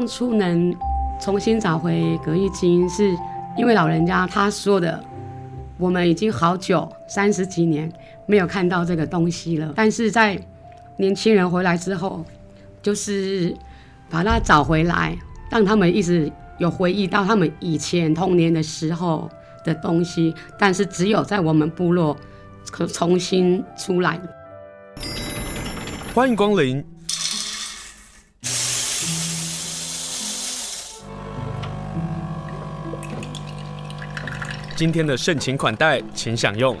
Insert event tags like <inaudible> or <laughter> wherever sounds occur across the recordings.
当初能重新找回歌艺金，是因为老人家他说的，我们已经好久三十几年没有看到这个东西了。但是在年轻人回来之后，就是把它找回来，让他们一直有回忆到他们以前童年的时候的东西。但是只有在我们部落可重新出来。欢迎光临。今天的盛情款待，请享用。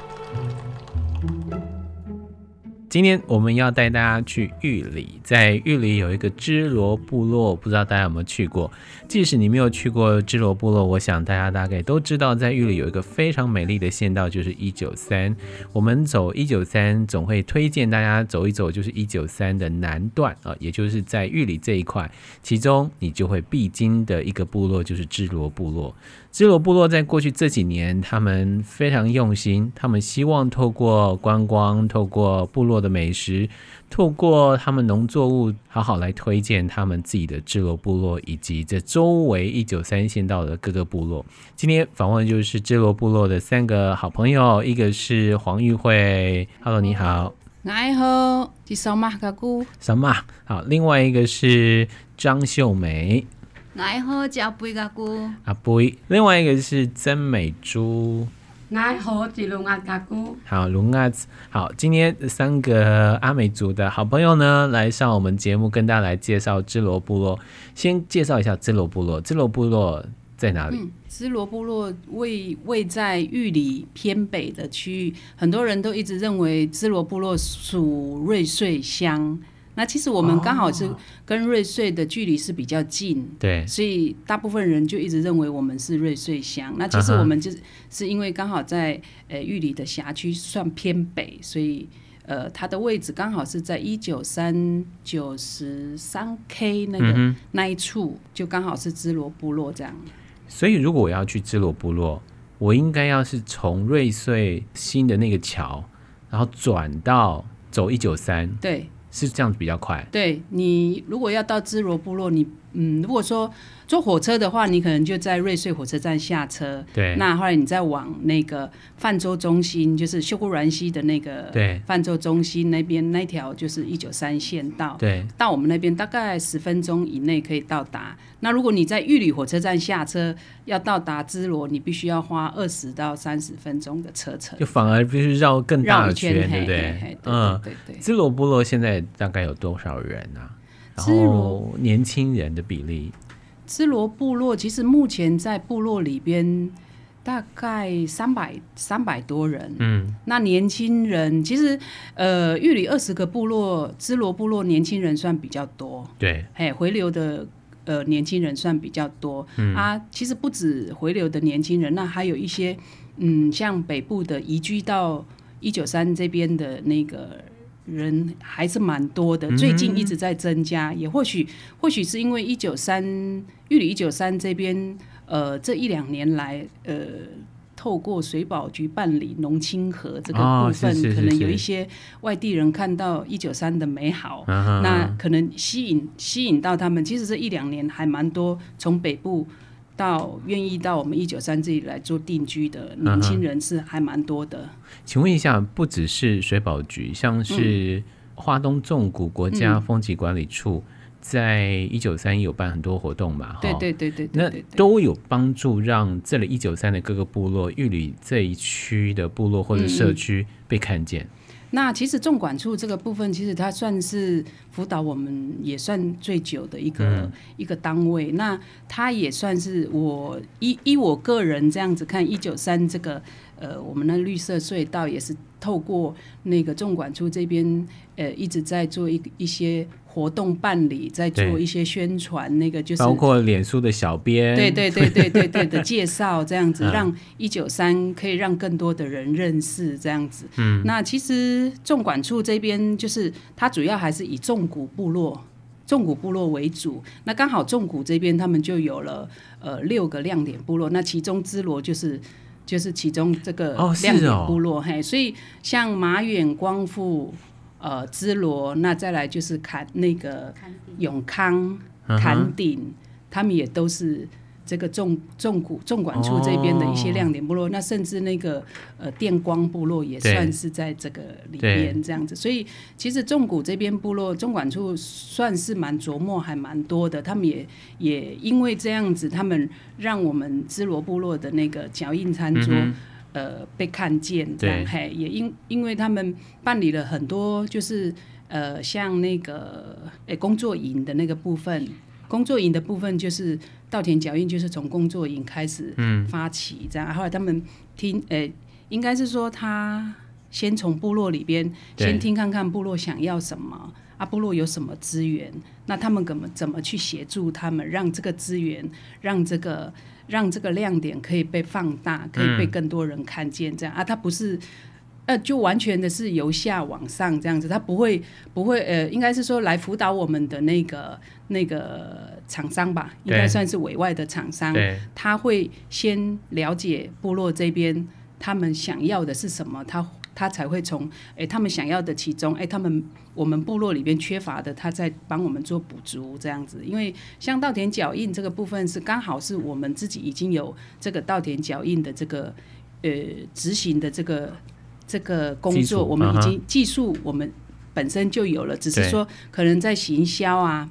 今天我们要带大家去玉里，在玉里有一个支罗部落，不知道大家有没有去过？即使你没有去过支罗部落，我想大家大概都知道，在玉里有一个非常美丽的县道，就是一九三。我们走一九三，总会推荐大家走一走，就是一九三的南段啊，也就是在玉里这一块，其中你就会必经的一个部落，就是支罗部落。支罗部落在过去这几年，他们非常用心，他们希望透过观光，透过部落的美食，透过他们农作物，好好来推荐他们自己的支罗部落以及这周围一九三县道的各个部落。今天访问就是支罗部落的三个好朋友，一个是黄玉慧，Hello，你好。你好，是小马哥哥。小马，好。另外一个是张秀梅。爱好叫贝嘎姑，阿贝。另外一个是曾美珠，爱好吉龙阿嘎姑。好，龙阿子。好，今天三个阿美族的好朋友呢，来上我们节目，跟大家来介绍支罗部落。先介绍一下支罗部落。支罗部落在哪里？嗯，支罗部落位位在玉里偏北的区域，很多人都一直认为支罗部落属瑞穗乡。那其实我们刚好是跟瑞穗的距离是比较近，对，所以大部分人就一直认为我们是瑞穗乡。那其实我们就是是因为刚好在呃玉里的辖区算偏北，所以呃它的位置刚好是在一九三九十三 K 那个那一处，就刚好是支罗部落这样。所以如果我要去支罗部落，我应该要是从瑞穗新的那个桥，然后转到走一九三，对。是这样子比较快。对，你如果要到支罗部落，你嗯，如果说坐火车的话，你可能就在瑞穗火车站下车。对。那后来你再往那个泛舟中心，就是秀姑峦溪的那个对泛舟中心那边那条就是一九三线道。对。到我们那边大概十分钟以内可以到达。那如果你在玉里火车站下车，要到达支罗，你必须要花二十到三十分钟的车程。就反而必须绕更大的圈，圈，对不对？嘿嘿嘿嗯，对对对。支罗部落现在大概有多少人啊？然后年轻人的比例。支罗部落其实目前在部落里边大概三百三百多人。嗯，那年轻人其实呃玉里二十个部落，支罗部落年轻人算比较多。对，哎，回流的。呃，年轻人算比较多，嗯、啊。其实不止回流的年轻人，那还有一些，嗯，像北部的移居到一九三这边的那个人还是蛮多的。最近一直在增加，嗯、也或许或许是因为一九三玉里一九三这边，呃，这一两年来，呃。透过水保局办理农亲河这个部分，哦，可能有一些外地人看到一九三的美好，啊，那可能吸引吸引到他们。其实这一两年还蛮多从北部到愿意到我们一九三这里来做定居的年轻人是还蛮多的，啊。请问一下，不只是水保局，像是花东纵谷国家风景管理处。在一九三一有办很多活动嘛，对对对对，那都有帮助让这里一九三的各个部落、玉里这一区的部落或者社区被看见。嗯嗯，那其实纵管处这个部分，其实它算是辅导我们也算最久的一个、嗯、一个单位。那它也算是我依依我个人这样子看，一九三这个呃，我们的绿色隧道也是透过那个纵管处这边呃一直在做一一些。活动办理，在做一些宣传，那个就是包括脸书的小编，对对对对对对的介绍，这样子让一九三可以让更多的人认识这样子。嗯，那其实纵管处这边就是它主要还是以纵谷部落、纵谷部落为主。那刚好纵谷这边他们就有了呃六个亮点部落，那其中支罗就是就是其中这个亮点部落。嘿，所以像马远、光复。呃，芝罗，那再来就是坎那个永康、坎顶，他们也都是。这个纵纵谷纵管处这边的一些亮点部落，哦、那甚至那个呃电光部落也算是在这个里边这样子，所以其实纵谷这边部落纵管处算是蛮琢磨还蛮多的，他们也也因为这样子，他们让我们支罗部落的那个脚印餐桌、嗯、呃被看见，这样嘿，也因因为他们办理了很多就是呃像那个诶工作营的那个部分。工作营的部分就是稻田脚印，就是从工作营开始发起这样，嗯、后来他们听，呃、欸，应该是说他先从部落里边先听看看部落想要什么，啊，部落有什么资源，那他们怎么怎么去协助他们，让这个资源，让这个让这个亮点可以被放大，可以被更多人看见，这样、嗯、啊，他不是。呃，就完全的是由下往上这样子，他不会不会呃，应该是说来辅导我们的那个那个厂商吧，应该算是委外的厂商，他会先了解部落这边他们想要的是什么，他他才会从哎他们想要的其中哎他们我们部落里边缺乏的，他在帮我们做补足这样子，因为像稻田脚印这个部分是刚好是我们自己已经有这个稻田脚印的这个呃执行的这个。这个工作我们已经技术我们本身就有了，只是说可能在行销啊，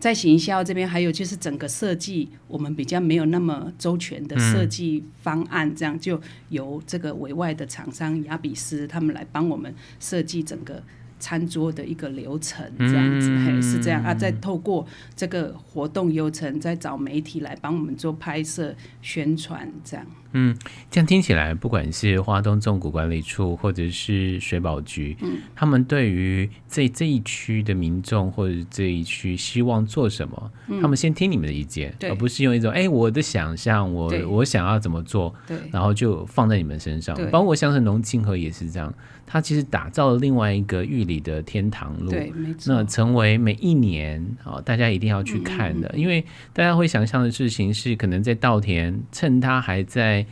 在行销这边还有就是整个设计，我们比较没有那么周全的设计方案，这样就由这个委外的厂商雅比斯他们来帮我们设计整个。餐桌的一个流程，这样子，嗯、嘿，是这样啊。再透过这个活动流程，再找媒体来帮我们做拍摄、宣传，这样。嗯，这样听起来，不管是花东纵谷管理处，或者是水保局，嗯，他们对于这这一区的民众或者这一区希望做什么，嗯、他们先听你们的意见，而不是用一种哎、欸，我的想象，我我想要怎么做，对，然后就放在你们身上。包括像是农亲和也是这样。它其实打造了另外一个玉里的天堂路，对，没错。那成为每一年啊，大家一定要去看的，嗯嗯嗯，因为大家会想象的事情是，可能在稻田趁它还在。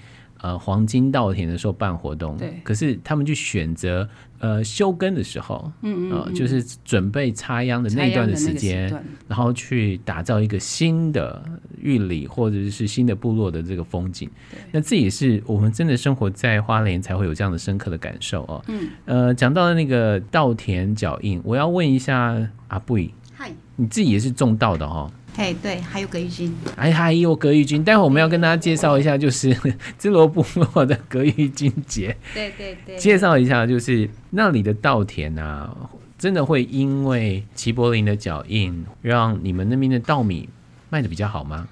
呃，黄金稻田的时候办活动，对，可是他们就选择呃休耕的时候，嗯，嗯嗯，呃，就是准备插秧的那一段的时间，然后去打造一个新的玉里或者是新的部落的这个风景。对，那这也是我们真的生活在花莲才会有这样的深刻的感受哦。嗯，呃，讲到那个稻田脚印，我要问一下阿布，嗨，你自己也是种稻的哈？嘿，对，还有葛玉君，哎，还有葛玉君。待会我们要跟大家介绍一下，就是 <laughs> 芝罗部落的葛玉君节。对对对，介绍一下，就是那里的稻田啊，真的会因为齐柏林的脚印，让你们那边的稻米卖的比较好吗？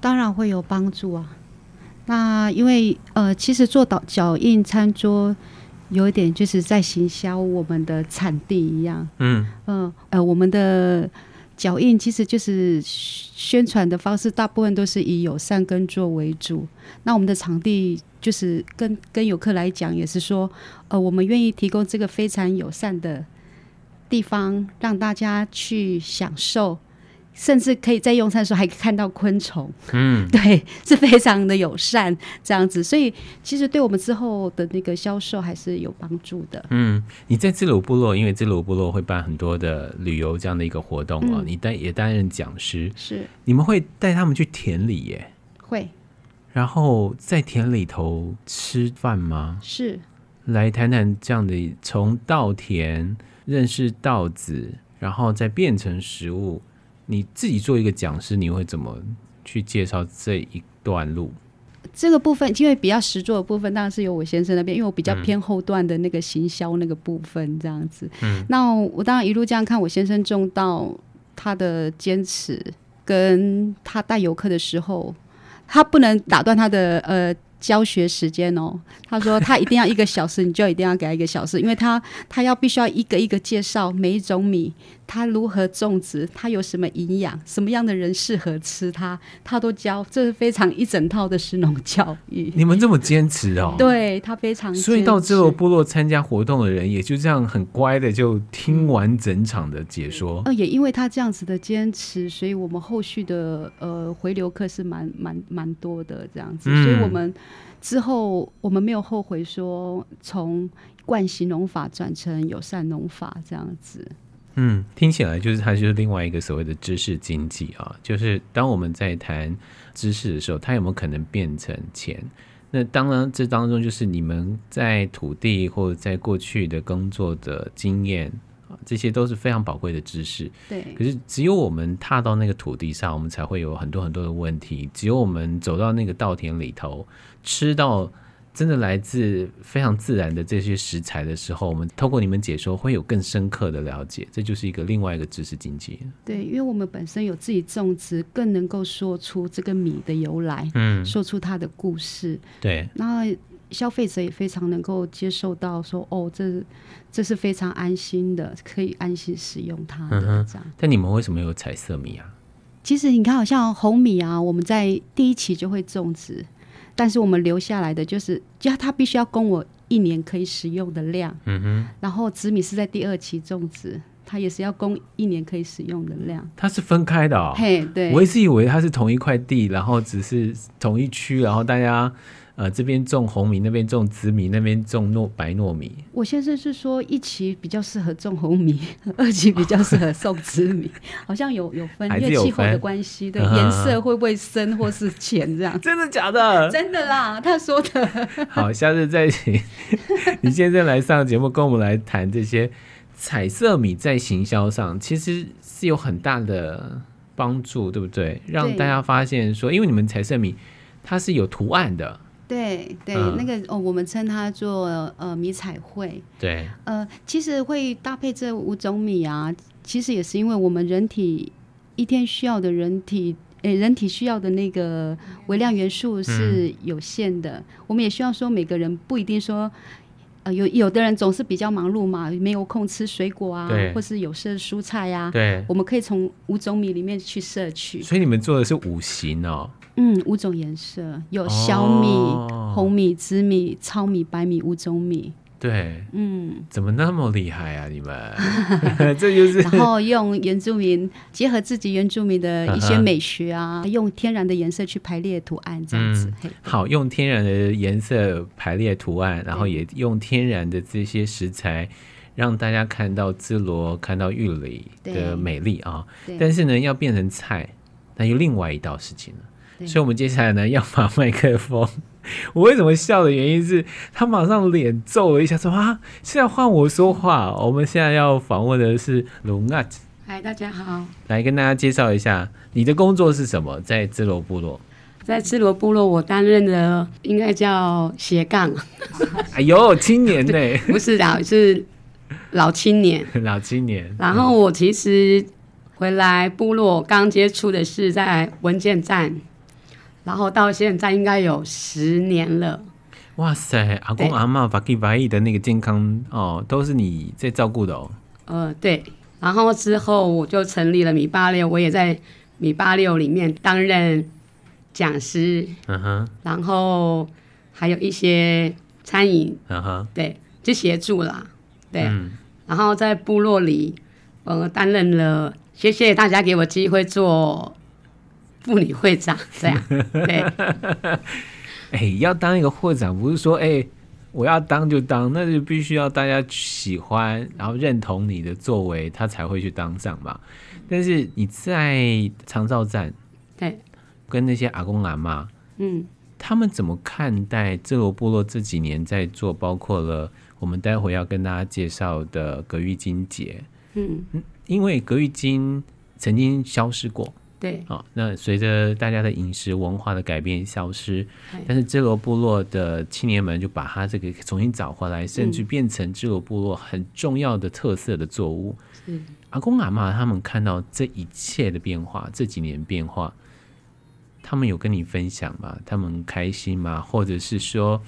当然会有帮助啊。那因为呃，其实做脚脚印餐桌，有一点就是在行销我们的产地一样。嗯嗯呃，呃，我们的。脚印其实就是宣传的方式，大部分都是以友善耕作为主。那我们的场地就是跟跟游客来讲，也是说，呃，我们愿意提供这个非常友善的地方，让大家去享受。甚至可以在用餐的时候还可以看到昆虫，嗯，<laughs> 对，是非常的友善这样子，所以其实对我们之后的那个销售还是有帮助的。嗯，你在自鲁部落，因为自鲁部落会办很多的旅游这样的一个活动啊，嗯、你担也担任讲师，是你们会带他们去田里耶？会，然后在田里头吃饭吗？是，来谈谈这样的从稻田认识稻子，然后再变成食物。你自己做一个讲师，你会怎么去介绍这一段路？这个部分，因为比较实作的部分，当然是由我先生那边，因为我比较偏后段的那个行销那个部分，这样子。嗯，那我当然一路这样看，我先生中到他的坚持，跟他带游客的时候，他不能打断他的呃。教学时间哦，他说他一定要一个小时，你就一定要给他一个小时，因为他他要必须要一个一个介绍每一种米，它如何种植，它有什么营养，什么样的人适合吃它，他都教，这是非常一整套的食农教育。你们这么坚持哦？<laughs> 对，他非常，所以到支罗部落参加活动的人也就这样很乖的就听完整场的解说。呃，也因为他这样子的坚持，所以我们后续的呃回流客是蛮蛮蛮多的这样子，所以我们。之后我们没有后悔说从惯行农法转成友善农法这样子。嗯，听起来就是它就是另外一个所谓的知识经济啊，就是当我们在谈知识的时候，它有没有可能变成钱？那当然，这当中就是你们在土地或者在过去的工作的经验啊，这些都是非常宝贵的知识。对。可是只有我们踏到那个土地上，我们才会有很多很多的问题。只有我们走到那个稻田里头，吃到。真的来自非常自然的这些食材的时候，我们透过你们解说，会有更深刻的了解。这就是一个另外一个知识经济。对，因为我们本身有自己种植，更能够说出这个米的由来，嗯，说出它的故事。对，那消费者也非常能够接受到说，哦，这这是非常安心的，可以安心使用它的这样。嗯。但你们为什么有彩色米啊？其实你看，好像红米啊，我们在第一期就会种植。但是我们留下来的就是，就他必须要供我一年可以使用的量。嗯哼。然后紫米是在第二期种植，它也是要供一年可以使用的量。它是分开的哦。嘿，对。我一直以为它是同一块地，然后只是同一区，然后大家。呃，这边种红米，那边种紫米，那边种糯白糯米。我先生是说一期比较适合种红米，<laughs> 二期比较适合种紫米，<laughs> 好像有有分，因为气候的关系，对颜色会不会深或是浅这样。<laughs> 真的假的？真的啦，他说的。好，下次再请你先生来上节目，跟我们来谈这些彩色米在行销上其实是有很大的帮助，对不对？让大家发现说，因为你们彩色米它是有图案的。对对，嗯、那个哦，我们称它做呃米彩绘。对，呃，其实会搭配这五种米啊，其实也是因为我们人体一天需要的人体，诶，人体需要的那个微量元素是有限的。嗯、我们也需要说，每个人不一定说，呃，有有的人总是比较忙碌嘛，没有空吃水果啊，或是有色蔬菜呀、啊。对，我们可以从五种米里面去摄取。所以你们做的是五行哦。嗯，五种颜色有小米、哦、红米、紫米、糙米、白米五种米。对，嗯，怎么那么厉害啊？你们 <laughs> 这就是。然后用原住民结合自己原住民的一些美学啊，啊 <laughs> 用天然的颜色去排列图案，这样子。嗯、好，用天然的颜色排列图案，然后也用天然的这些食材，让大家看到芝罗，看到玉里的美丽啊。但是呢，要变成菜，那又另外一道事情了。所以，我们接下来呢，要把麦克风。我为什么笑的原因是他马上脸皱了一下，说：“啊，现在换我说话。”我们现在要访问的是龙阿。嗨，大家好。来跟大家介绍一下，你的工作是什么？在芝罗部落。在芝罗部落，我担任的应该叫斜杠。<laughs> 哎呦，青年呢？<laughs> 不是老，是老青年。<laughs> 老青年。然后我其实回来部落刚接触的是在文件站。然后到现在应该有十年了。哇塞，阿公阿嬷、法基法义的那个健康哦，都是你在照顾的哦。呃，对。然后之后我就成立了米八六，我也在米八六里面担任讲师。嗯哼。然后还有一些餐饮。嗯哼。对，就协助啦。对。嗯。然后在部落里，呃，担任了。谢谢大家给我机会做。妇女会长这样，<laughs> 对，哎、欸，要当一个会长，不是说哎、欸，我要当就当，那就必须要大家喜欢，然后认同你的作为，他才会去当上嘛。但是你在长照站，对，跟那些阿公阿妈，嗯，他们怎么看待这罗部落这几年在做，包括了我们待会要跟大家介绍的葛玉金节，嗯，因为葛玉金曾经消失过。对，好，那随着大家的饮食文化的改变消失，但是芝罗部落的青年们就把它这个重新找回来，甚至变成芝罗部落很重要的特色的作物。是阿公阿妈他们看到这一切的变化，这几年变化，他们有跟你分享吗？他们开心吗？或者是说，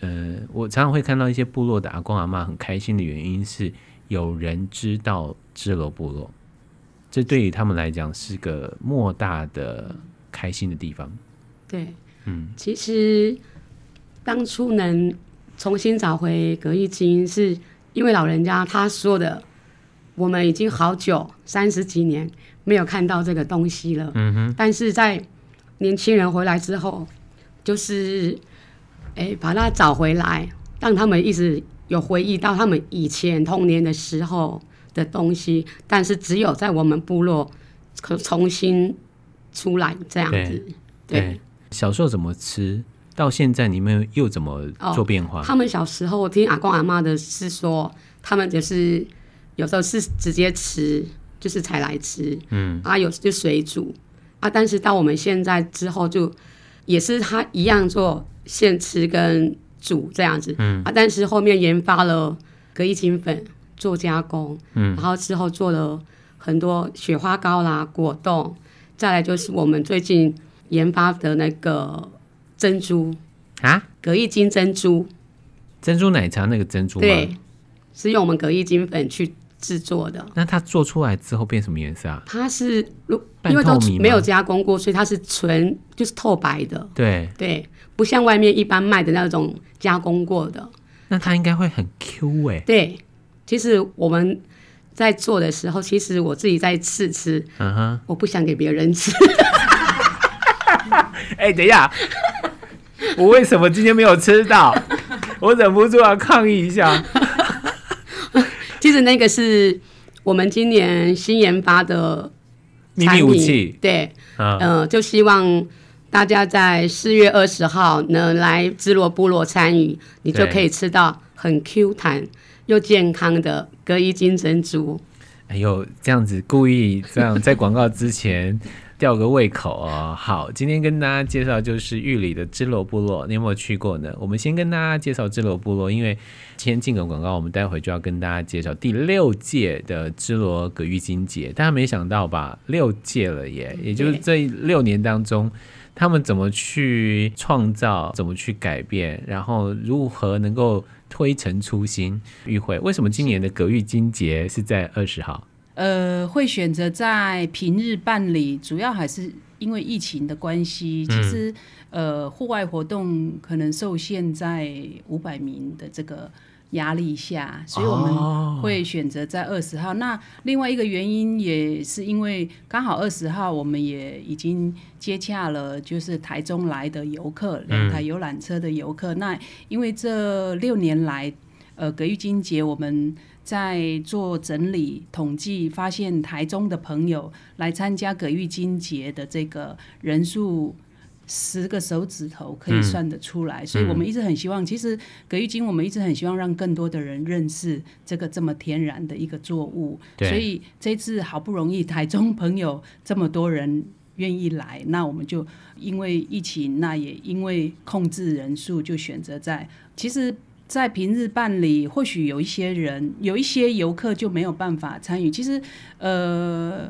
呃，我常常会看到一些部落的阿公阿妈很开心的原因是有人知道芝罗部落。这对于他们来讲是个莫大的开心的地方。对，嗯，其实当初能重新找回葛玉金，是因为老人家他说的，我们已经好久三十几年没有看到这个东西了。嗯哼。但是在年轻人回来之后，就是哎把它找回来，让他们一直有回忆到他们以前童年的时候的东西，但是只有在我们部落可重新出来这样子。对，对小时候怎么吃，到现在你们又怎么做变化？哦、他们小时候，我听阿公阿妈的是说，他们就是有时候是直接吃，就是才来吃，嗯，啊有就水煮，啊，但是到我们现在之后，就也是他一样做现吃跟煮这样子，嗯，啊，但是后面研发了隔一清粉做加工，嗯，然后之后做了很多雪花膏啦、果冻，再来就是我们最近研发的那个珍珠啊，隔一金珍珠，珍珠奶茶那个珍珠，对，是用我们隔一金粉去制作的。那它做出来之后变什么颜色啊？它是如因为都没有加工过，所以它是纯就是透白的。对对，不像外面一般卖的那种加工过的。那它应该会很 Q 哎、欸。对，其实我们在做的时候，其实我自己在试吃，嗯哼，我不想给别人吃。<laughs> 哎、欸，等一下，我为什么今天没有吃到？我忍不住要抗议一下。<laughs> 其实那个是我们今年新研发的秘密武器，对，嗯、呃，就希望大家在四月二十号能来芝罗部落参与，你就可以吃到很 Q 弹又健康的隔衣金珍珠。哎呦，这样子故意这样在广告之前。吊个胃口哦。好，今天跟大家介绍就是玉里的芝罗部落，你有没有去过呢？我们先跟大家介绍芝罗部落，因为先进个广告，我们待会就要跟大家介绍第六届的芝罗葛玉金节。大家没想到吧？六届了耶！也就是 <laughs> 这六年当中，他们怎么去创造，怎么去改变，然后如何能够推陈出新？玉慧，为什么今年的葛玉金节是在二十号？呃，会选择在平日办理，主要还是因为疫情的关系。其实，呃，户外活动可能受限在五百名的这个压力下，所以我们会选择在二十号。哦。那另外一个原因也是因为刚好二十号，我们也已经接洽了，就是台中来的游客，两台游览车的游客。嗯。那因为这六年来，呃，葛玉金节我们。在做整理统计，发现台中的朋友来参加葛玉金节的这个人数，十个手指头可以算得出来。嗯、所以我们一直很希望，其实葛玉金我们一直很希望让更多的人认识这个这么天然的一个作物。所以这次好不容易台中朋友这么多人愿意来，那我们就因为疫情，那也因为控制人数，就选择在其实。在平日办理，或许有一些人，有一些游客就没有办法参与。其实，呃，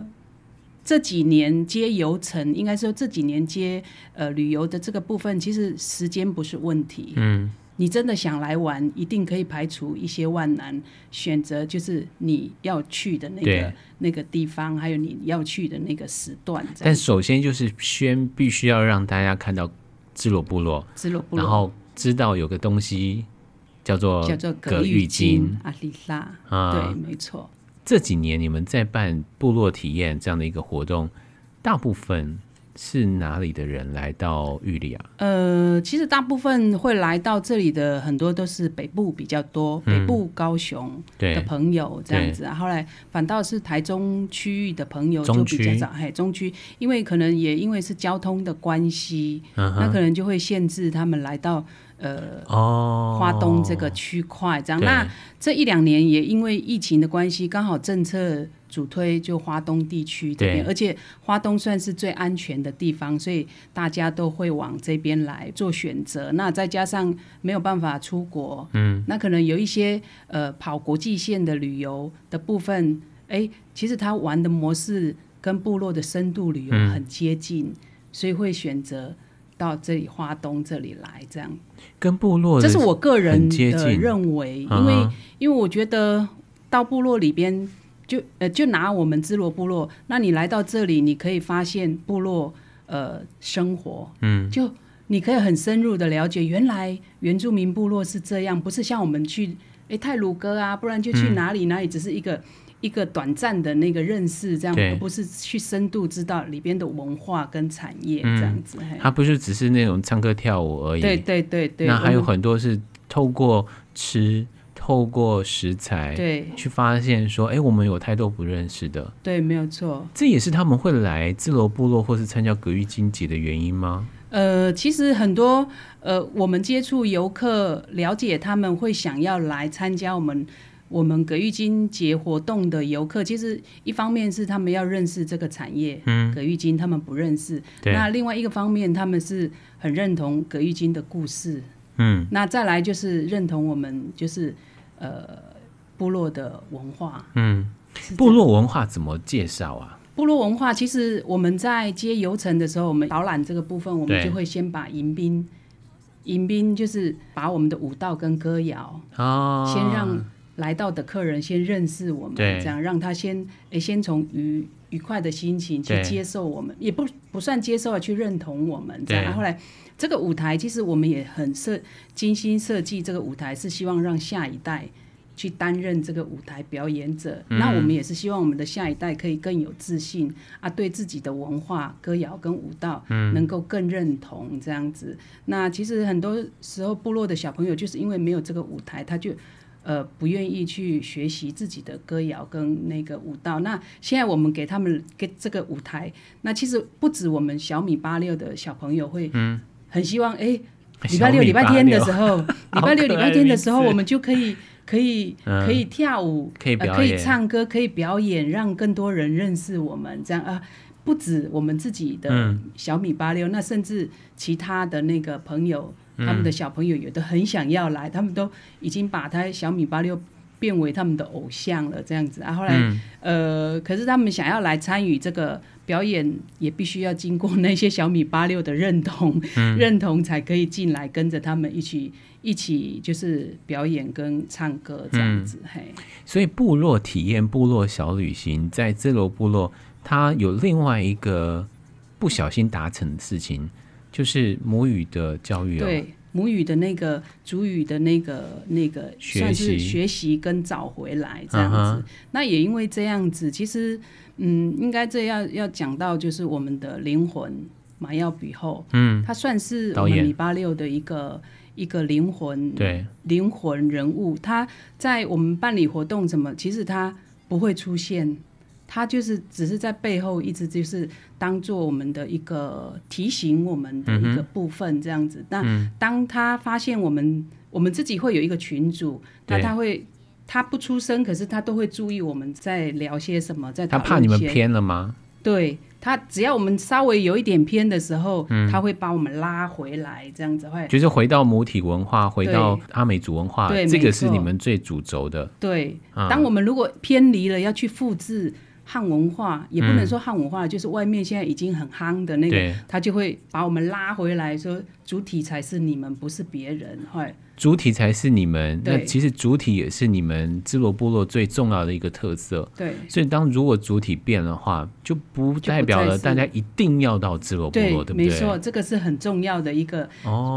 这几年接游程，应该说这几年接呃旅游的这个部分，其实时间不是问题。嗯，你真的想来玩，一定可以排除一些万难，选择就是你要去的那个那个地方，还有你要去的那个时段。但首先就是先必须要让大家看到芝罗部落，芝罗部落，然后知道有个东西。叫做叫做葛玉金阿里拉啊，对，没错。这几年你们在办部落体验这样的一个活动，大部分是哪里的人来到玉里啊？呃，其实大部分会来到这里的很多都是北部比较多，嗯、北部高雄的朋友这样子啊。后来反倒是台中区域的朋友就比较早，嘿，中区，因为可能也因为是交通的关系，嗯、那可能就会限制他们来到。呃，哦，花东这个区块这样，那这一两年也因为疫情的关系，刚好政策主推就花东地区这边，而且花东算是最安全的地方，所以大家都会往这边来做选择。那再加上没有办法出国，嗯，那可能有一些呃跑国际线的旅游的部分，哎，其实他玩的模式跟部落的深度旅游很接近，嗯，所以会选择。到这里花东这里来，这样。跟部落，这是我个人的认为，因为因为我觉得到部落里边，就呃就拿我们芝罗部落，那你来到这里，你可以发现部落呃生活，嗯，就你可以很深入的了解，原来原住民部落是这样，不是像我们去哎泰鲁哥啊，不然就去哪里哪里，只是一个。一个短暂的那个认识，这样而不是去深度知道里边的文化跟产业这样子。它不是只是那种唱歌跳舞而已。对对对对。那还有很多是透过吃，透过食材对去发现说，哎，我们有太多不认识的。对，没有错。这也是他们会来自罗部落或是参加格育经济的原因吗？呃，其实很多呃，我们接触游客，了解他们会想要来参加我们。我们葛玉金节活动的游客，其实一方面是他们要认识这个产业，嗯，葛玉金他们不认识。那另外一个方面，他们是很认同葛玉金的故事，嗯。那再来就是认同我们就是呃部落的文化，嗯。部落文化怎么介绍啊？部落文化其实我们在接游程的时候，我们导览这个部分，我们就会先把迎宾，迎宾就是把我们的舞蹈跟歌谣，哦，先让。来到的客人先认识我们，这样让他先诶先从愉愉快的心情去接受我们，也不不算接受啊，去认同我们这样。然后来这个舞台，其实我们也很设精心设计这个舞台，是希望让下一代去担任这个舞台表演者。嗯、那我们也是希望我们的下一代可以更有自信啊，对自己的文化歌谣跟舞蹈能够更认同这样子。嗯、那其实很多时候部落的小朋友就是因为没有这个舞台，他就。呃，不愿意去学习自己的歌谣跟那个舞蹈。那现在我们给他们给这个舞台，那其实不止我们小米八六的小朋友会，嗯很希望哎，礼拜六 <laughs> 礼拜天的时候，礼拜六礼拜天的时候，我们就可以可以可以跳舞，可以可以唱歌，可以表演，让更多人认识我们。这样啊，不止我们自己的小米八六，那甚至其他的那个朋友。他们的小朋友有的很想要来，他们都已经把他小米八六变为他们的偶像了，这样子啊。后来，嗯、呃，可是他们想要来参与这个表演，也必须要经过那些小米八六的认同，嗯、认同才可以进来跟着他们一起一起就是表演跟唱歌这样子。嗯、嘿，所以部落体验部落小旅行，在芝罗部落，它有另外一个不小心达成的事情。就是母语的教育，对母语的那个主语的那个那个算是学习跟找回来这样子。那也因为这样子，其实嗯，应该这要要讲到就是我们的灵魂马耀比后，嗯，他算是我们米八六的一个一个灵魂，对灵魂人物。他在我们办理活动什么，其实他不会出现。他就是只是在背后一直就是当做我们的一个提醒我们的一个部分这样子。那、嗯、当他发现我们我们自己会有一个群组，那他会他不出声，可是他都会注意我们在聊些什么，在他怕你们偏了吗？对，他只要我们稍微有一点偏的时候，嗯、他会把我们拉回来，这样子会就是回到母体文化，回到阿美族文化，对这个是你们最主轴的。对，嗯、当我们如果偏离了，要去复制。汉文化也不能说汉文化，嗯、就是外面现在已经很夯的那个，他就会把我们拉回来说，主体才是你们，不是别人。会主体才是你们，那其实主体也是你们支罗部落最重要的一个特色。对，所以当如果主体变的话，就不代表了大家一定要到支罗部落，对，对不对？没错，这个是很重要的一个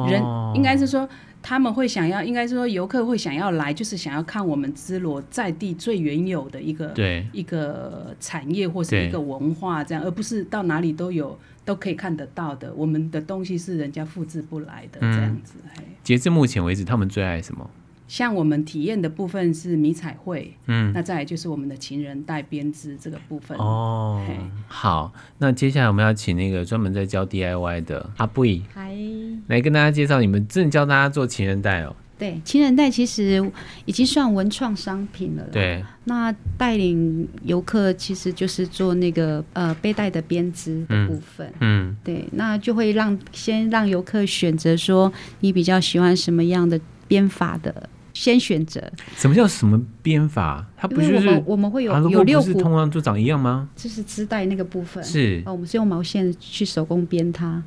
人，哦、应该是说。他们会想要，应该是说游客会想要来，就是想要看我们芝罗在地最原有的一个对一个产业或是一个文化这样，而不是到哪里都有都可以看得到的。我们的东西是人家复制不来的这样子。嗯、截至目前为止，他们最爱什么？像我们体验的部分是迷彩绘，嗯，那再来就是我们的情人带编织这个部分哦。好，那接下来我们要请那个专门在教 DIY 的阿布依，嗨，来跟大家介绍，你们正教大家做情人带哦。对，情人带其实已经算文创商品了。对，那带领游客其实就是做那个呃背带的编织的部分。嗯，嗯对，那就会让先让游客选择说你比较喜欢什么样的编法的。先选择什么叫什么编法？它不是我们我们会有有六股，通常都长一样吗？就是织带那个部分是哦，我们是用毛线去手工编它，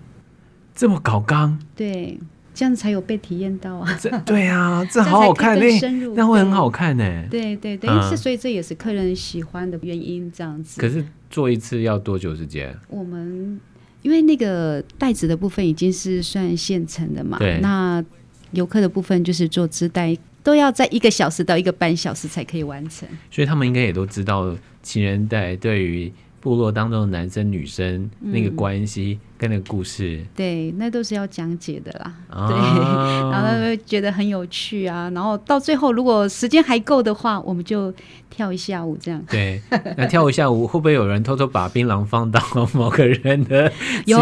这么搞刚？对，这样才有被体验到啊！这对啊，<laughs> 这好好看，那那会很好看呢。对对对，是所以这也是客人喜欢的原因，这样子。可是做一次要多久时间？我们因为那个袋子的部分已经是算现成的嘛，对，那游客的部分就是做织带。都要在一个小时到一个半小时才可以完成，所以他们应该也都知道情人带对于部落当中的男生女生那个关系跟那个故事，嗯、对，那都是要讲解的啦。啊、对，<laughs> 然后他们觉得很有趣啊。然后到最后，如果时间还够的话，我们就跳一下舞这样。对，那跳一下舞会不会有人偷偷把槟榔放到某个人的？<laughs> 有，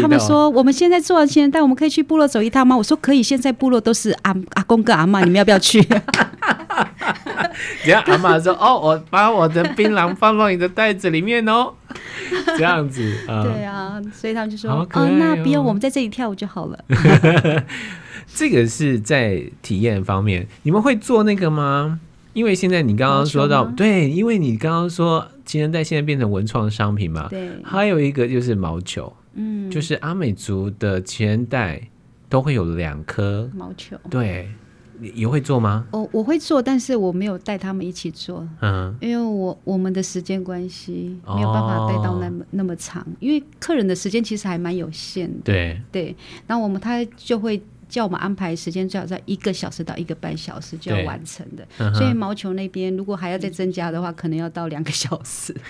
他们说我们现在做完情人带，我们可以去部落走一趟吗？我说可以，现在部落都是阿阿公跟阿妈，你们要不要去？<laughs> <laughs> 然后阿嬷说：“哦，我把我的槟榔放到你的袋子里面哦。<laughs> ”这样子，嗯、对啊，所以他们就说：“哦，哦，那不用，我们在这里跳舞就好了。<laughs> ”这个是在体验方面，你们会做那个吗？因为现在你刚刚说到，对，因为你刚刚说情人带现在变成文创商品嘛，对，还有一个就是毛球，嗯，就是阿美族的情人带都会有两颗毛球，对。你也会做吗？我我会做，但是我没有带他们一起做，嗯，因为我我们的时间关系没有办法带到那么、哦、那么长，因为客人的时间其实还蛮有限的，对对。然后我们他就会叫我们安排时间，最好在一个小时到一个半小时就要完成的。嗯、所以毛球那边如果还要再增加的话，可能要到两个小时。<laughs>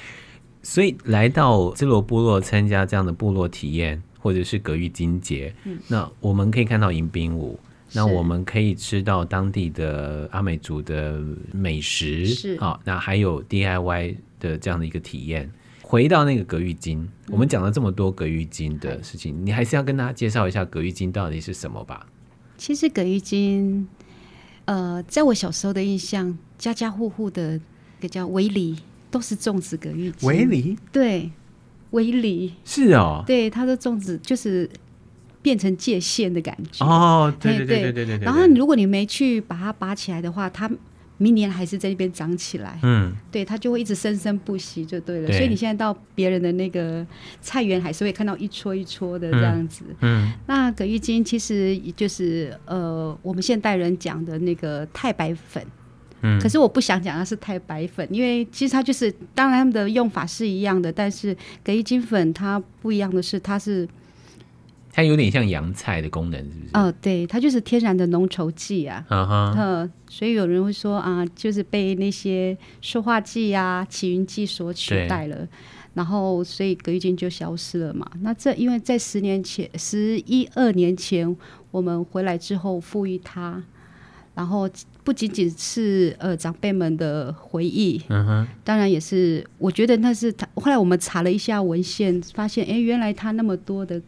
所以来到基罗部落参加这样的部落体验，或者是葛玉金节，嗯，那我们可以看到迎宾舞。那我们可以吃到当地的阿美族的美食，是好，那还有 DIY 的这样的一个体验。回到那个葛玉金，嗯、我们讲了这么多葛玉金的事情，你还是要跟大家介绍一下葛玉金到底是什么吧？其实葛玉金，呃，在我小时候的印象，家家户户的个叫围篱都是种植葛玉金。围篱？对，围篱是哦，对，它的种植就是。变成界限的感觉哦，对对对对对对。然后如果你没去把它拔起来的话，它明年还是在那边长起来。嗯，对，它就会一直生生不息，就对了。对。所以你现在到别人的那个菜园，还是会看到一撮一撮的这样子。嗯。嗯，那葛玉金其实就是呃，我们现代人讲的那个太白粉。嗯。可是我不想讲它是太白粉，因为其实它就是，当然它们的用法是一样的，但是葛玉金粉它不一样的是，它是。它有点像洋菜的功能，是不是？哦，对，它就是天然的浓稠剂啊。嗯哼。所以有人会说啊，就是被那些塑化剂啊、起云剂所取代了，然后所以葛玉金就消失了嘛。那这因为在十年前、十一二年前我们回来之后赋予它，然后不仅仅是呃长辈们的回忆，嗯哼，当然也是我觉得那是他。后来我们查了一下文献，发现哎，原来它那么多的。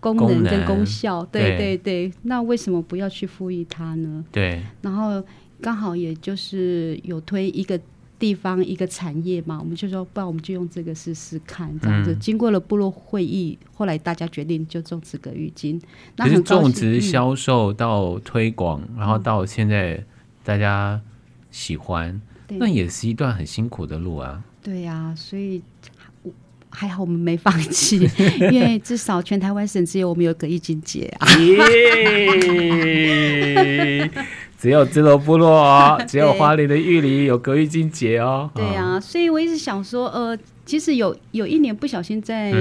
功能跟功效，对对对，那为什么不要去赋予它呢？对，然后刚好也就是有推一个地方一个产业嘛，我们就说，不然我们就用这个试试看，这样子。嗯、经过了部落会议，后来大家决定就种植葛玉金。那种植、销售到推广，嗯、然后到现在大家喜欢，嗯、那也是一段很辛苦的路啊。对呀、啊，所以。还好我们没放弃，<laughs> 因为至少全台湾省只有我们有葛玉金节啊！只有支罗部落哦，<laughs> 只有花莲的玉里有葛玉金节哦。对啊，所以我一直想说，呃，其实有有一年不小心在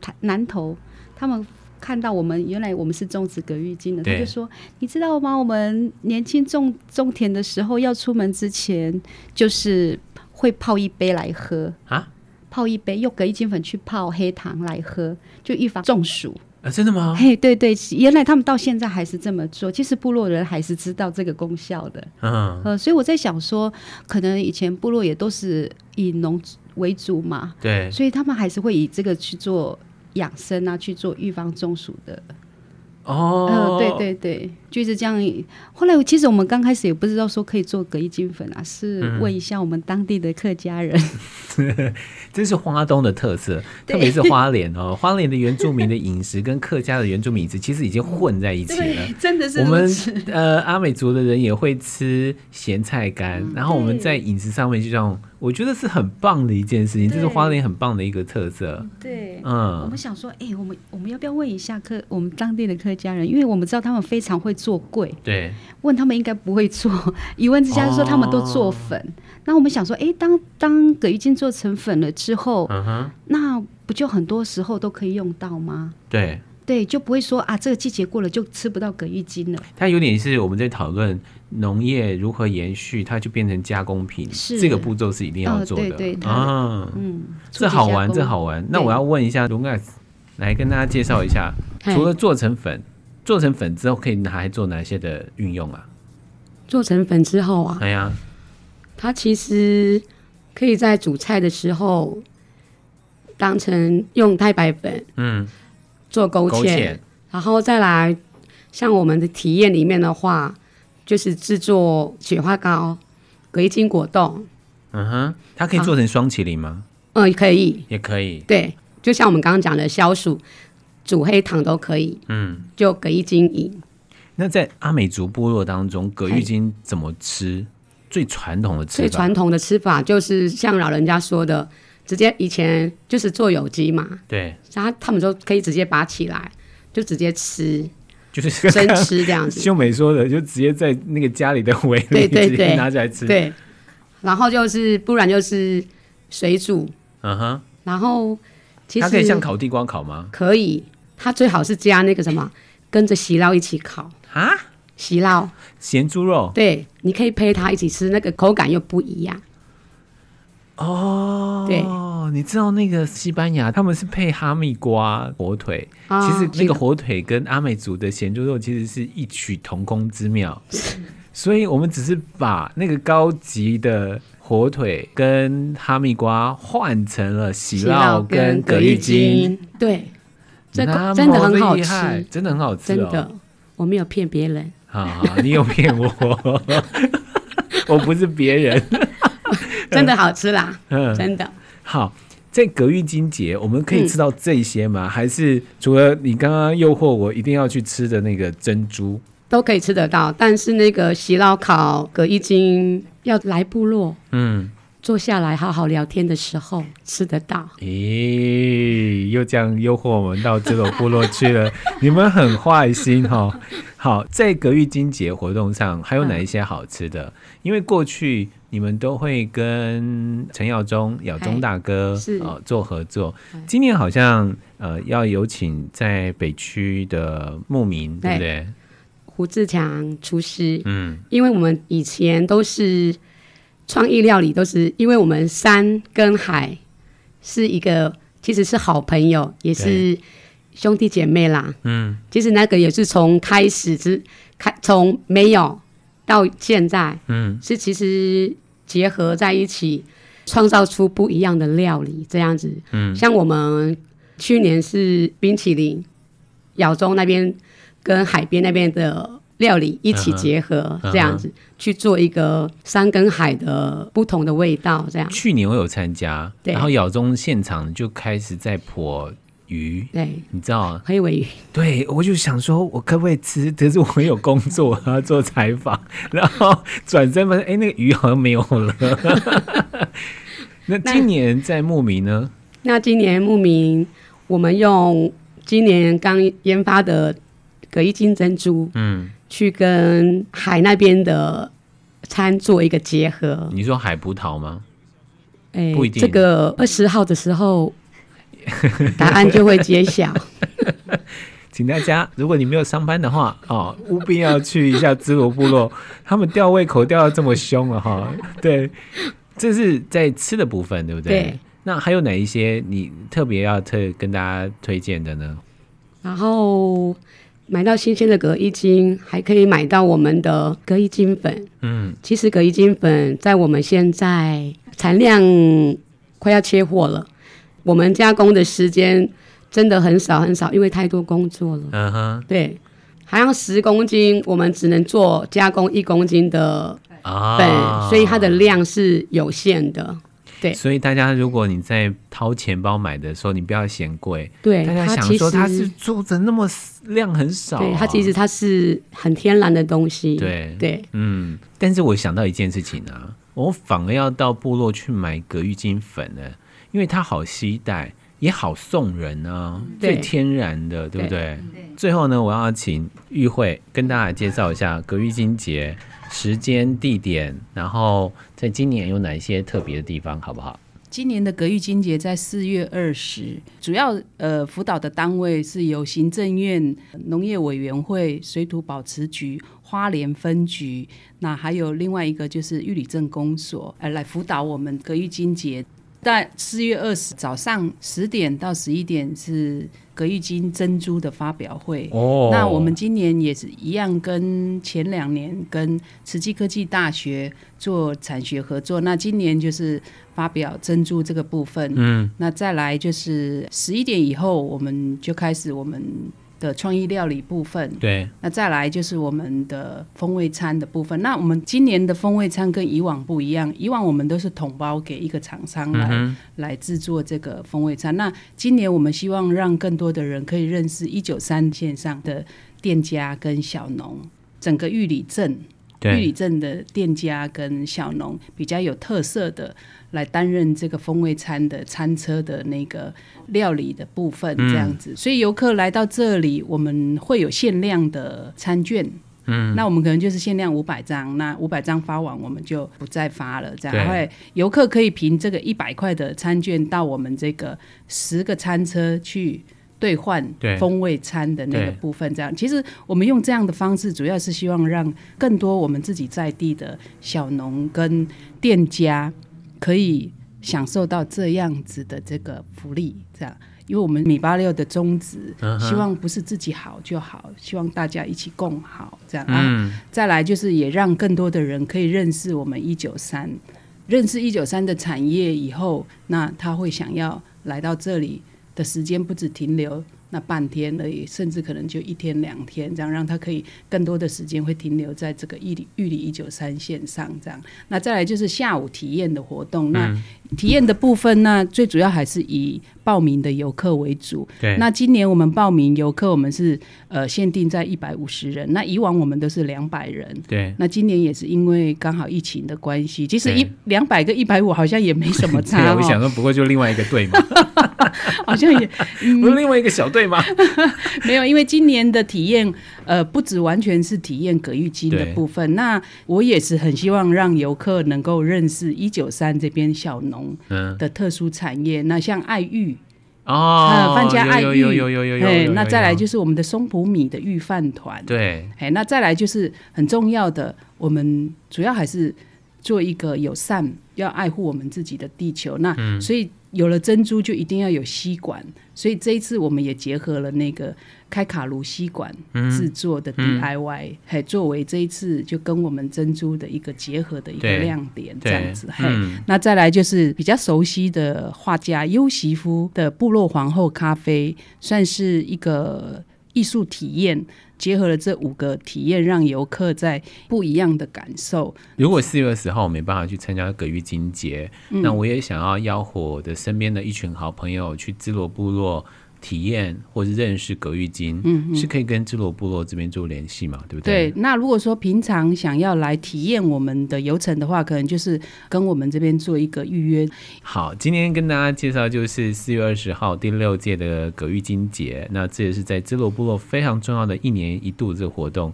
台南投，他们看到我们原来我们是种植葛玉金的，他就说：“你知道吗？我们年轻种种田的时候，要出门之前就是会泡一杯来喝啊。”泡一杯，用隔一金粉去泡黑糖来喝，就预防中暑啊！真的吗？嘿，对对，原来他们到现在还是这么做。其实部落人还是知道这个功效的。嗯，呃，所以我在想说，可能以前部落也都是以农为主嘛，对，所以他们还是会以这个去做养生啊，去做预防中暑的。哦、呃，对对对，就是这样。后来其实我们刚开始也不知道说可以做葛玉金粉啊，是问一下我们当地的客家人。嗯、<laughs> 这是花东的特色，特别是花莲哦。花莲的原住民的饮食跟客家的原住民饮食其实已经混在一起了。真的是我们呃阿美族的人也会吃咸菜干，嗯、然后我们在饮食上面就像。我觉得是很棒的一件事情，这是花莲很棒的一个特色。对，嗯，我们想说，哎、欸，我们我们要不要问一下客我们当地的客家人？因为我们知道他们非常会做贵。对，问他们应该不会做。<laughs> 一问之下就说他们都做粉。那、哦、我们想说，哎、欸，当当葛玉金做成粉了之后，嗯哼，那不就很多时候都可以用到吗？对。对，就不会说啊，这个季节过了就吃不到葛玉金了。它有点是我们在讨论农业如何延续，它就变成加工品，是这个步骤是一定要做的。哦、对对啊，嗯，这好玩，这好玩。那我要问一下龙盖斯，来跟大家介绍一下，除了做成粉，做成粉之后可以拿来做哪些的运用啊？做成粉之后啊，哎呀，它其实可以在煮菜的时候当成用太白粉，嗯，做勾芡，勾芡，然后再来像我们的体验里面的话，就是制作雪花膏、葛一金果冻，嗯哼，它可以做成双麒麟吗？嗯、呃，可以，也可以，对，就像我们刚刚讲的消暑。煮黑糖都可以，嗯，就葛玉金饮。那在阿美族部落当中，葛玉金怎么吃？最传统的吃法，最传统的吃法就是像老人家说的，直接以前就是做有机嘛，对，然后他们都可以直接拔起来，就直接吃，就是生吃这样子。秀美说的，就直接在那个家里的围里对对对直接拿起来吃，对。然后就是不然就是水煮，嗯哼，然后其实它可以像烤地瓜烤吗？可以。它最好是加那个什么，跟着喜 lau 一起烤。啊，喜 lau 咸猪肉，对，你可以配它一起吃，那个口感又不一样。哦，对，你知道那个西班牙他们是配哈密瓜火腿，哦、其实那个火腿跟阿美族的咸猪肉其实是异曲同工之妙，所以我们只是把那个高级的火腿跟哈密瓜换成了喜 lau 跟葛玉金，对。这个真的很好吃，真的很好吃，真的，我没有骗别人。好好，你有骗我，<laughs> 我不是别人，<laughs> 真的好吃啦，嗯，真的。好，在葛玉金节，我们可以吃到这些吗？还是除了你刚刚诱惑我一定要去吃的那个珍珠，都可以吃得到？但是那个喜 lau 烤葛玉金要来部落，嗯。坐下来好好聊天的时候吃得到。咦，又这样诱惑我们到这个部落去了？<laughs> 你们很坏心哈、哦。好，在葛玉金节活动上还有哪一些好吃的？嗯、因为过去你们都会跟陈耀宗、耀宗大哥是、呃、做合作。今年好像呃要有请在北区的牧民，对不对？胡志强厨师。嗯，因为我们以前都是。创意料理都是因为我们山跟海是一个，其实是好朋友，也是兄弟姐妹啦。嗯，其实那个也是从开始之开，从没有到现在，嗯，是其实结合在一起，创造出不一样的料理这样子。嗯，像我们去年是冰淇淋，亚洲那边跟海边那边的。料理一起结合，这样子、uh. 去做一个山跟海的不同的味道，这样。去年我有参加，然后咬中现场就开始在剖鱼，对，你知道吗？黑尾鱼。对，我就想说，我可不可以吃？可是我有工作，要做采访，<laughs> 然后转身发现，哎，那个鱼好像没有了。<laughs> 那今年在牧民呢？那今年牧民，我们用今年刚研发的葛一金珍珠，嗯。去跟海那边的餐做一个结合。你说海葡萄吗？哎、欸，不一定。这个二十号的时候，答案就会揭晓。<laughs> 请大家，如果你没有上班的话，哦，务必要去一下支罗部落。<laughs> 他们吊胃口吊得这么凶了哈。对，这是在吃的部分，对不对？对。那还有哪一些你特别要特跟大家推荐的呢？然后。买到新鲜的葛衣金，还可以买到我们的葛衣金粉。嗯，其实葛衣金粉在我们现在产量快要缺货了，我们加工的时间真的很少很少，因为太多工作了。嗯哼，对，好像十公斤，我们只能做加工一公斤的粉，哦，所以它的量是有限的。对，所以大家，如果你在掏钱包买的时候，你不要嫌贵。对，大家想说它是做的那么量很少，啊，对，它其实它是很天然的东西。对对，嗯。但是我想到一件事情啊，我反而要到部落去买葛玉金粉呢，因为它好携带，也好送人啊，最天然的，对不对？对最后呢，我要请玉慧跟大家介绍一下葛玉金节。时间、地点，然后在今年有哪一些特别的地方，好不好？今年的葛玉金节在四月二十，主要呃辅导的单位是由行政院农业委员会、水土保持局、花莲分局，那还有另外一个就是玉里镇公所，呃来辅导我们葛玉金节。在四月二十早上十点到十一点是葛玉金珍珠的发表会。哦，那我们今年也是一样，跟前两年跟慈济科技大学做产学合作。那今年就是发表珍珠这个部分。嗯，那再来就是十一点以后，我们就开始我们。的创意料理部分，对，那再来就是我们的风味餐的部分。那我们今年的风味餐跟以往不一样，以往我们都是统包给一个厂商来、嗯、来制作这个风味餐。那今年我们希望让更多的人可以认识一九三线上的店家跟小农，整个玉里镇。玉里镇的店家跟小农比较有特色的，来担任这个风味餐的餐车的那个料理的部分，这样子。嗯、所以游客来到这里，我们会有限量的餐券。嗯，那我们可能就是限量五百张，那五百张发完，我们就不再发了。这样，会游客可以凭这个一百块的餐券到我们这个十个餐车去。兑换风味餐的那个部分，这样。其实我们用这样的方式，主要是希望让更多我们自己在地的小农跟店家可以享受到这样子的这个福利，这样，因为我们米八六的宗旨，希望不是自己好就好，希望大家一起共好，这样。啊。再来就是也让更多的人可以认识我们一九三，认识一九三的产业以后，那他会想要来到这里。的时间不止停留那半天而已，甚至可能就一天两天，这样让他可以更多的时间会停留在这个玉里玉里一九三线上，这样。那再来就是下午体验的活动，嗯、那体验的部分，那最主要还是以报名的游客为主。对。那今年我们报名游客，我们是呃限定在一百五十人，那以往我们都是两百人。对。那今年也是因为刚好疫情的关系，其实一两百个一百五好像也没什么差。<laughs> 我想说，不过就另外一个队嘛。<laughs> 好像也、<laughs> 嗯、不是另外一个小队吗？没有，因为今年的体验，呃，不止完全是体验葛玉金的部分。那我也是很希望让游客能够认识一九三这边小农的特殊产业。嗯、那像爱玉哦，范家爱玉，有有有有有。那再来就是我们的松浦米的玉饭团。对，哎，那再来就是很重要的，我们主要还是做一个友善，要爱护我们自己的地球。那、嗯、所以。有了珍珠，就一定要有吸管，所以这一次我们也结合了那个开卡炉吸管制作的 DIY，、嗯、还作为这一次就跟我们珍珠的一个结合的一个亮点，这样子。嘿、嗯，那再来就是比较熟悉的画家优媳夫的部落皇后咖啡，算是一个艺术体验。结合了这五个体验，让游客在不一样的感受。如果四月二十号我没办法去参加葛玉金节，嗯，那我也想要吆喝我的身边的一群好朋友去芝罗部落。体验或者认识葛玉金，嗯，是可以跟芝罗部落这边做联系嘛？对不对？对。那如果说平常想要来体验我们的游程的话，可能就是跟我们这边做一个预约。好，今天跟大家介绍就是四月二十号第六届的葛玉金节，那这也是在芝罗部落非常重要的一年一度这个活动。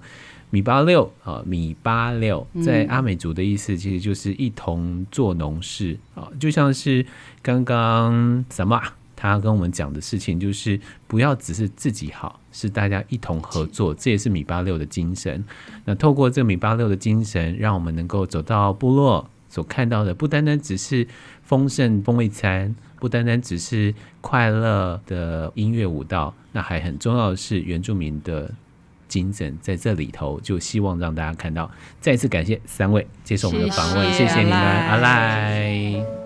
米八六啊，米八六在阿美族的意思其实就是一同做农事啊，就像是刚刚什么。他跟我们讲的事情就是不要只是自己好，是大家一同合作，这也是米八六的精神。那透过这米八六的精神，让我们能够走到部落所看到的，不单单只是丰盛风味餐，不单单只是快乐的音乐舞蹈，那还很重要的是原住民的精神在这里头，就希望让大家看到。再次感谢三位接受我们的访问，谢谢，谢谢你们，阿赖。